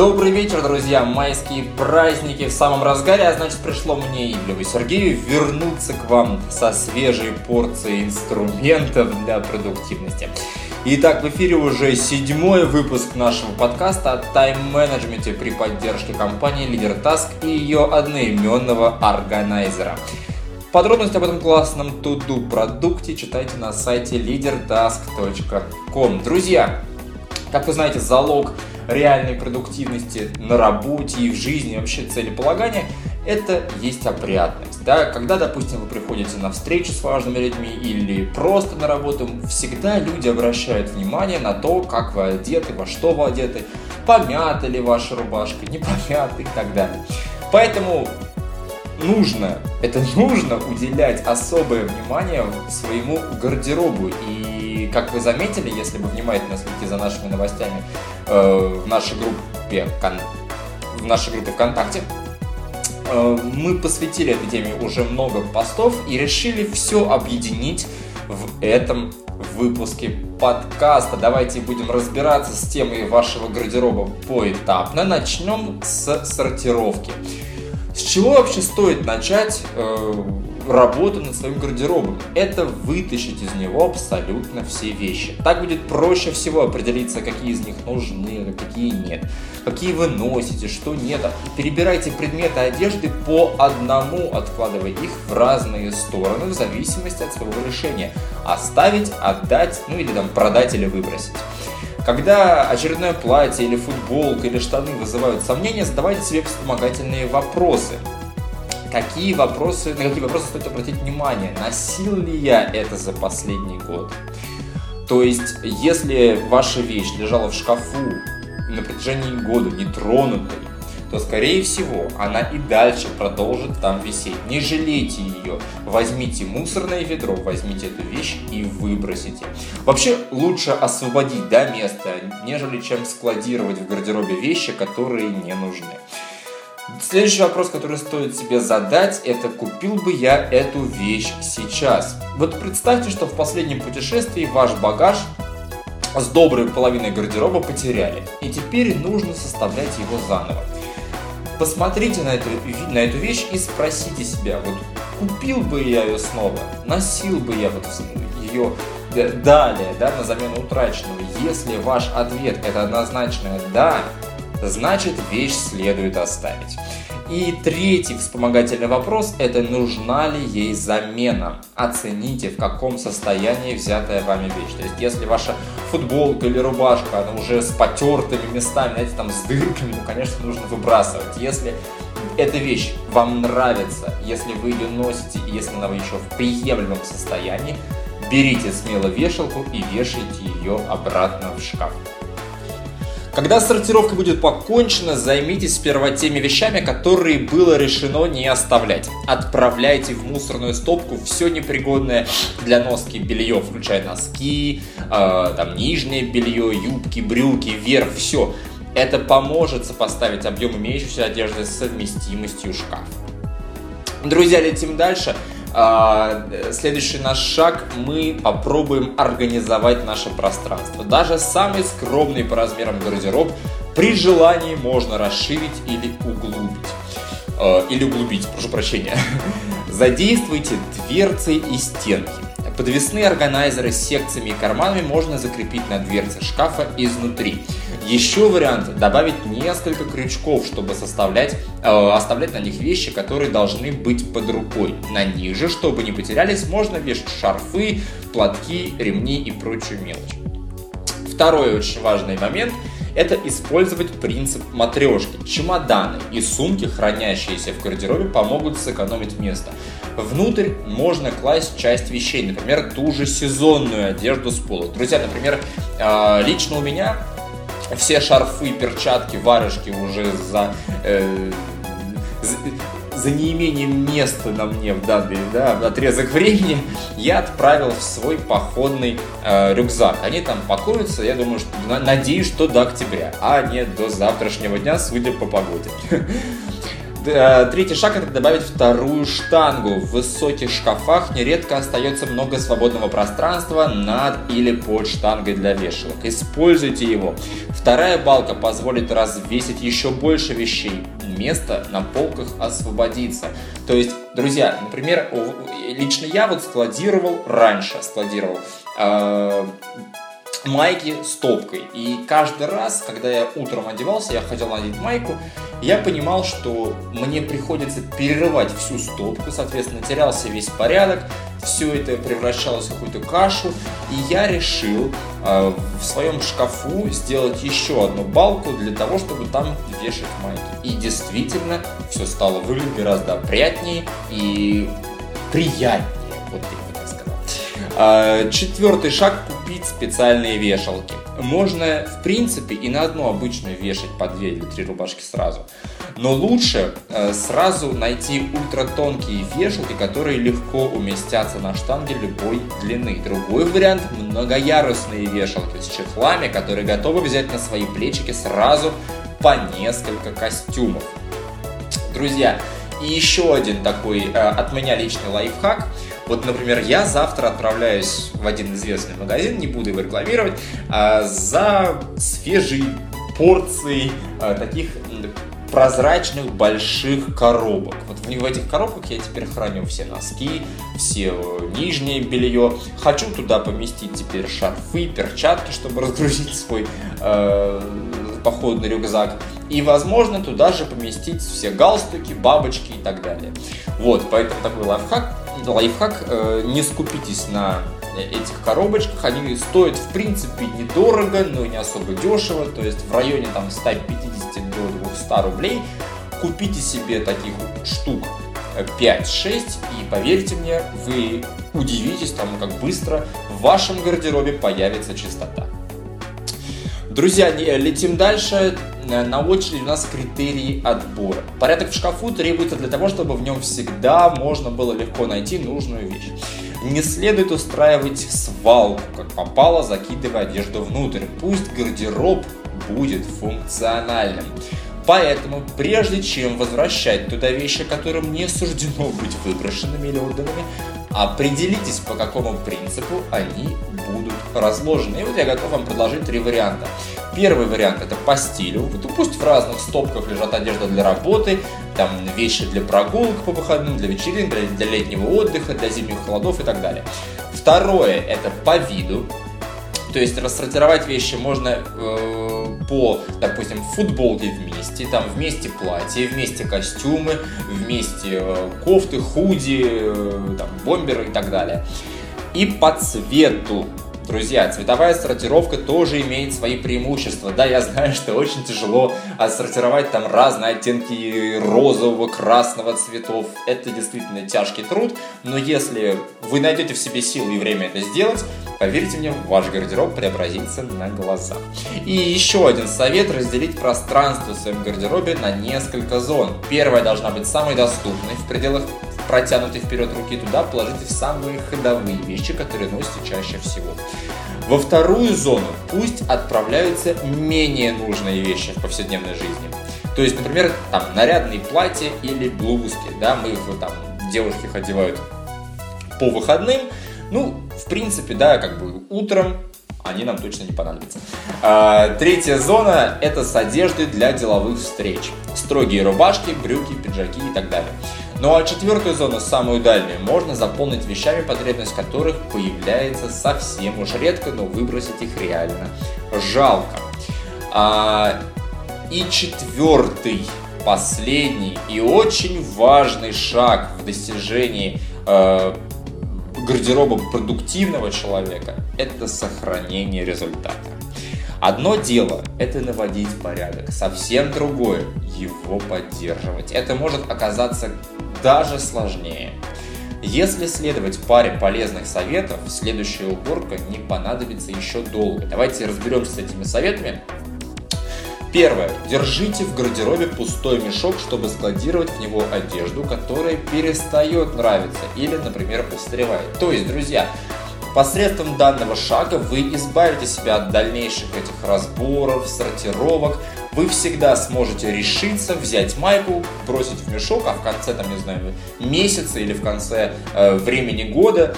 Добрый вечер, друзья! Майские праздники в самом разгаре, а значит пришло мне и Льву Сергею вернуться к вам со свежей порцией инструментов для продуктивности. Итак, в эфире уже седьмой выпуск нашего подкаста о тайм-менеджменте при поддержке компании Leader Task и ее одноименного органайзера. Подробности об этом классном туду продукте читайте на сайте leadertask.com. Друзья, как вы знаете, залог реальной продуктивности на работе и в жизни, вообще целеполагания, это есть опрятность. Да? Когда, допустим, вы приходите на встречу с важными людьми или просто на работу, всегда люди обращают внимание на то, как вы одеты, во что вы одеты, помята ли ваша рубашка, не помята и так далее. Поэтому нужно, это нужно уделять особое внимание своему гардеробу. И как вы заметили, если вы внимательно следите за нашими новостями в нашей группе в нашей группе ВКонтакте, э, мы посвятили этой теме уже много постов и решили все объединить в этом выпуске подкаста. Давайте будем разбираться с темой вашего гардероба поэтапно. Начнем с сортировки. С чего вообще стоит начать э, работу над своим гардеробом? Это вытащить из него абсолютно все вещи. Так будет проще всего определиться, какие из них нужны, а какие нет. Какие вы носите, что нет. Перебирайте предметы одежды по одному, откладывая их в разные стороны в зависимости от своего решения. Оставить, отдать, ну или там продать или выбросить. Когда очередное платье или футболка или штаны вызывают сомнения, задавайте себе вспомогательные вопросы. Какие вопросы, на какие вопросы стоит обратить внимание? Носил ли я это за последний год? То есть, если ваша вещь лежала в шкафу на протяжении года нетронутой, то, скорее всего, она и дальше продолжит там висеть. Не жалейте ее. Возьмите мусорное ведро, возьмите эту вещь и выбросите. Вообще, лучше освободить да, место, нежели чем складировать в гардеробе вещи, которые не нужны. Следующий вопрос, который стоит себе задать, это купил бы я эту вещь сейчас? Вот представьте, что в последнем путешествии ваш багаж с доброй половиной гардероба потеряли, и теперь нужно составлять его заново посмотрите на эту, на эту вещь и спросите себя, вот купил бы я ее снова, носил бы я вот ее далее, да, на замену утраченного. Если ваш ответ это однозначное «да», значит вещь следует оставить. И третий вспомогательный вопрос – это нужна ли ей замена. Оцените, в каком состоянии взятая вами вещь. То есть, если ваша футболка или рубашка, она уже с потертыми местами, знаете, там с дырками, ну, конечно, нужно выбрасывать. Если эта вещь вам нравится, если вы ее носите, и если она еще в приемлемом состоянии, берите смело вешалку и вешайте ее обратно в шкаф. Когда сортировка будет покончена, займитесь сперва теми вещами, которые было решено не оставлять. Отправляйте в мусорную стопку все непригодное для носки белье, включая носки, э, там нижнее белье, юбки, брюки, верх, все. Это поможет сопоставить объем имеющейся одежды с совместимостью шкафа. Друзья, летим дальше. А, следующий наш шаг, мы попробуем организовать наше пространство. Даже самый скромный по размерам гардероб при желании можно расширить или углубить. А, или углубить, прошу прощения. Задействуйте дверцы и стенки. Подвесные органайзеры с секциями и карманами можно закрепить на дверце шкафа изнутри. Еще вариант добавить несколько крючков, чтобы составлять, э, оставлять на них вещи, которые должны быть под рукой. На них чтобы не потерялись, можно вешать шарфы, платки, ремни и прочую мелочь. Второй очень важный момент – это использовать принцип матрешки. Чемоданы и сумки, хранящиеся в гардеробе, помогут сэкономить место. Внутрь можно класть часть вещей, например, ту же сезонную одежду с пола. Друзья, например, э, лично у меня все шарфы, перчатки, варежки уже за, э, за, за неимением места на мне в данный да, отрезок времени я отправил в свой походный э, рюкзак. Они там пакуются, я думаю, что, надеюсь, что до октября, а не до завтрашнего дня, судя по погоде. Э, третий шаг это добавить вторую штангу. В высоких шкафах нередко остается много свободного пространства над или под штангой для вешалок. Используйте его. Вторая балка позволит развесить еще больше вещей. Место на полках освободится. То есть, друзья, например, лично я вот складировал раньше, складировал э, майки с топкой. И каждый раз, когда я утром одевался, я хотел надеть майку, я понимал, что мне приходится перерывать всю стопку, соответственно, терялся весь порядок, все это превращалось в какую-то кашу, и я решил э, в своем шкафу сделать еще одну балку для того, чтобы там вешать майки. И действительно, все стало выглядеть гораздо опрятнее и приятнее. Четвертый шаг – купить специальные вешалки. Можно, в принципе, и на одну обычную вешать по две или три рубашки сразу. Но лучше э, сразу найти ультратонкие вешалки, которые легко уместятся на штанге любой длины. Другой вариант – многоярусные вешалки с чехлами, которые готовы взять на свои плечики сразу по несколько костюмов. Друзья, и еще один такой э, от меня личный лайфхак – вот, например, я завтра отправляюсь в один известный магазин, не буду его рекламировать, а, за свежей порцией а, таких прозрачных больших коробок. Вот в, в этих коробках я теперь храню все носки, все нижнее белье. Хочу туда поместить теперь шарфы, перчатки, чтобы разгрузить свой э, походный рюкзак. И, возможно, туда же поместить все галстуки, бабочки и так далее. Вот, поэтому такой лайфхак лайфхак, э, не скупитесь на этих коробочках, они стоят в принципе недорого, но не особо дешево, то есть в районе там 150 до 200 рублей. Купите себе таких штук 5-6 и поверьте мне, вы удивитесь тому, как быстро в вашем гардеробе появится чистота. Друзья, летим дальше. Э, на очереди у нас критерии отбора. Порядок в шкафу требуется для того, чтобы в нем всегда можно было легко найти нужную вещь. Не следует устраивать свалку, как попало, закидывая одежду внутрь. Пусть гардероб будет функциональным. Поэтому, прежде чем возвращать туда вещи, которым не суждено быть выброшенными или отданными, определитесь, по какому принципу они будут разложены. И вот я готов вам предложить три варианта. Первый вариант это по стилю. Вот, ну, пусть в разных стопках лежат одежда для работы, там вещи для прогулок по выходным, для вечеринок, для, для летнего отдыха, для зимних холодов и так далее. Второе это по виду. То есть рассортировать вещи можно э, по, допустим, футболке вместе, там вместе платье, вместе костюмы, вместе э, кофты, худи, э, там, бомберы и так далее. И по цвету. Друзья, цветовая сортировка тоже имеет свои преимущества. Да, я знаю, что очень тяжело отсортировать там разные оттенки розового, красного цветов. Это действительно тяжкий труд, но если вы найдете в себе силы и время это сделать, поверьте мне, ваш гардероб преобразится на глазах. И еще один совет – разделить пространство в своем гардеробе на несколько зон. Первая должна быть самой доступной в пределах протянутой вперед руки туда положите самые ходовые вещи, которые носите чаще всего. Во вторую зону пусть отправляются менее нужные вещи в повседневной жизни. То есть, например, там нарядные платья или блузки, да, мы их там девушки их одевают по выходным, ну, в принципе, да, как бы утром они нам точно не понадобятся. А, третья зона – это с одеждой для деловых встреч. Строгие рубашки, брюки, пиджаки и так далее. Ну а четвертую зону, самую дальнюю, можно заполнить вещами, потребность которых появляется совсем уж редко, но выбросить их реально жалко. А, и четвертый, последний и очень важный шаг в достижении э, гардероба продуктивного человека – это сохранение результата. Одно дело – это наводить порядок, совсем другое – его поддерживать. Это может оказаться даже сложнее. Если следовать паре полезных советов, следующая уборка не понадобится еще долго. Давайте разберемся с этими советами. Первое. Держите в гардеробе пустой мешок, чтобы складировать в него одежду, которая перестает нравиться или, например, устаревает. То есть, друзья, Посредством данного шага вы избавите себя от дальнейших этих разборов, сортировок. Вы всегда сможете решиться, взять майку, бросить в мешок, а в конце, там, не знаю, месяца или в конце э, времени года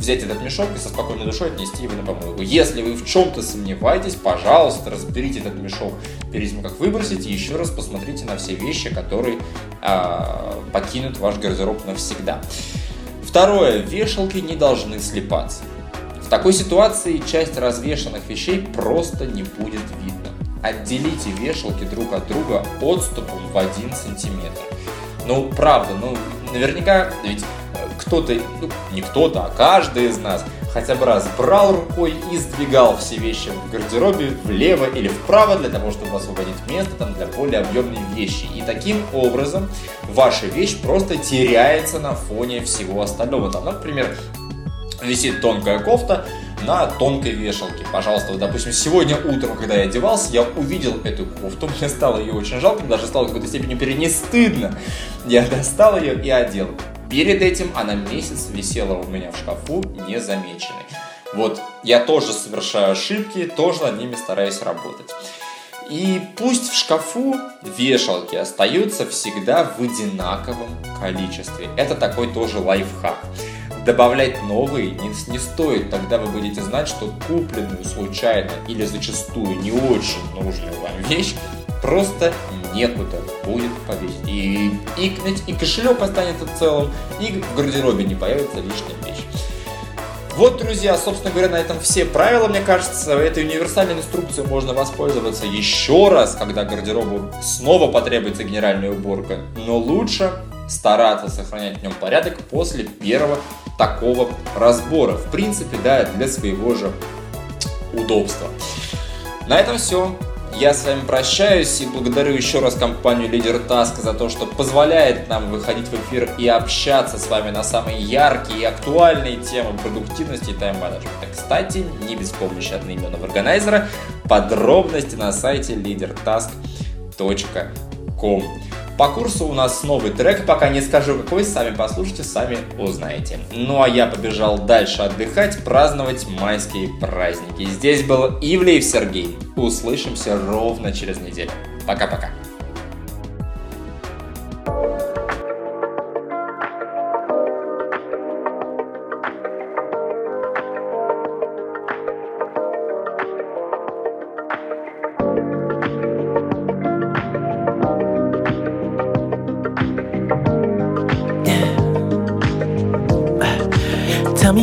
взять этот мешок и со спокойной душой отнести его на помойку. Если вы в чем-то сомневаетесь, пожалуйста, разберите этот мешок перед тем, как выбросить, и еще раз посмотрите на все вещи, которые э, покинут ваш гардероб навсегда. Второе. Вешалки не должны слипаться. В такой ситуации часть развешанных вещей просто не будет видно. Отделите вешалки друг от друга отступом в 1 сантиметр. Ну, правда, ну, наверняка, ведь кто-то, ну, не кто-то, а каждый из нас хотя бы раз брал рукой и сдвигал все вещи в гардеробе влево или вправо для того, чтобы освободить место там, для более объемной вещи. И таким образом ваша вещь просто теряется на фоне всего остального. Там, например, висит тонкая кофта, на тонкой вешалке. Пожалуйста, вот, допустим, сегодня утром, когда я одевался, я увидел эту кофту, мне стало ее очень жалко, даже стало в какой-то степени перед ней стыдно. Я достал ее и одел. Перед этим она месяц висела у меня в шкафу незамеченной. Вот я тоже совершаю ошибки, тоже над ними стараюсь работать. И пусть в шкафу вешалки остаются всегда в одинаковом количестве. Это такой тоже лайфхак. Добавлять новые не, не стоит, тогда вы будете знать, что купленную случайно или зачастую не очень нужную вам вещь просто некуда будет повесить. И, и, и кошелек останется целым, и в гардеробе не появится лишняя вещь. Вот, друзья, собственно говоря, на этом все правила, мне кажется. Этой универсальной инструкцией можно воспользоваться еще раз, когда гардеробу снова потребуется генеральная уборка. Но лучше стараться сохранять в нем порядок после первого такого разбора. В принципе, да, для своего же удобства. На этом все. Я с вами прощаюсь и благодарю еще раз компанию Лидер Task за то, что позволяет нам выходить в эфир и общаться с вами на самые яркие и актуальные темы продуктивности и тайм-менеджмента. Кстати, не без помощи одноименного органайзера, подробности на сайте leadertask.com. По курсу у нас новый трек, пока не скажу какой, сами послушайте, сами узнаете. Ну а я побежал дальше отдыхать, праздновать майские праздники. Здесь был Ивлеев Сергей. Услышимся ровно через неделю. Пока-пока.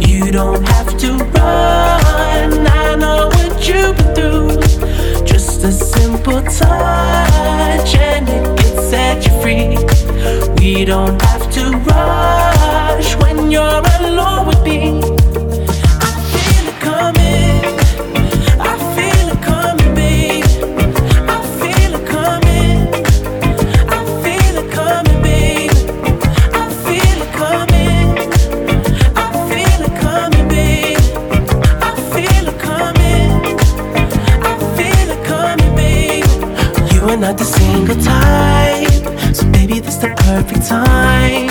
You don't have to run. I know what you've been through. Just a simple touch and it can set you free. We don't have to rush when you're alone perfect time.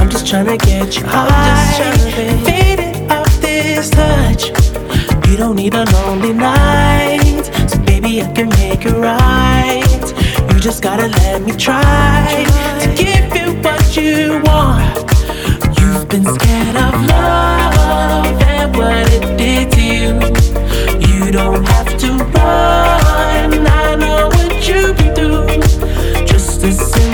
I'm just trying to get you high. Faded off this touch. You don't need a lonely night. So baby, I can make it right. You just gotta let me try to give you what you want. You've been scared of love and what it did to you. You don't have to run. I know what you've been through.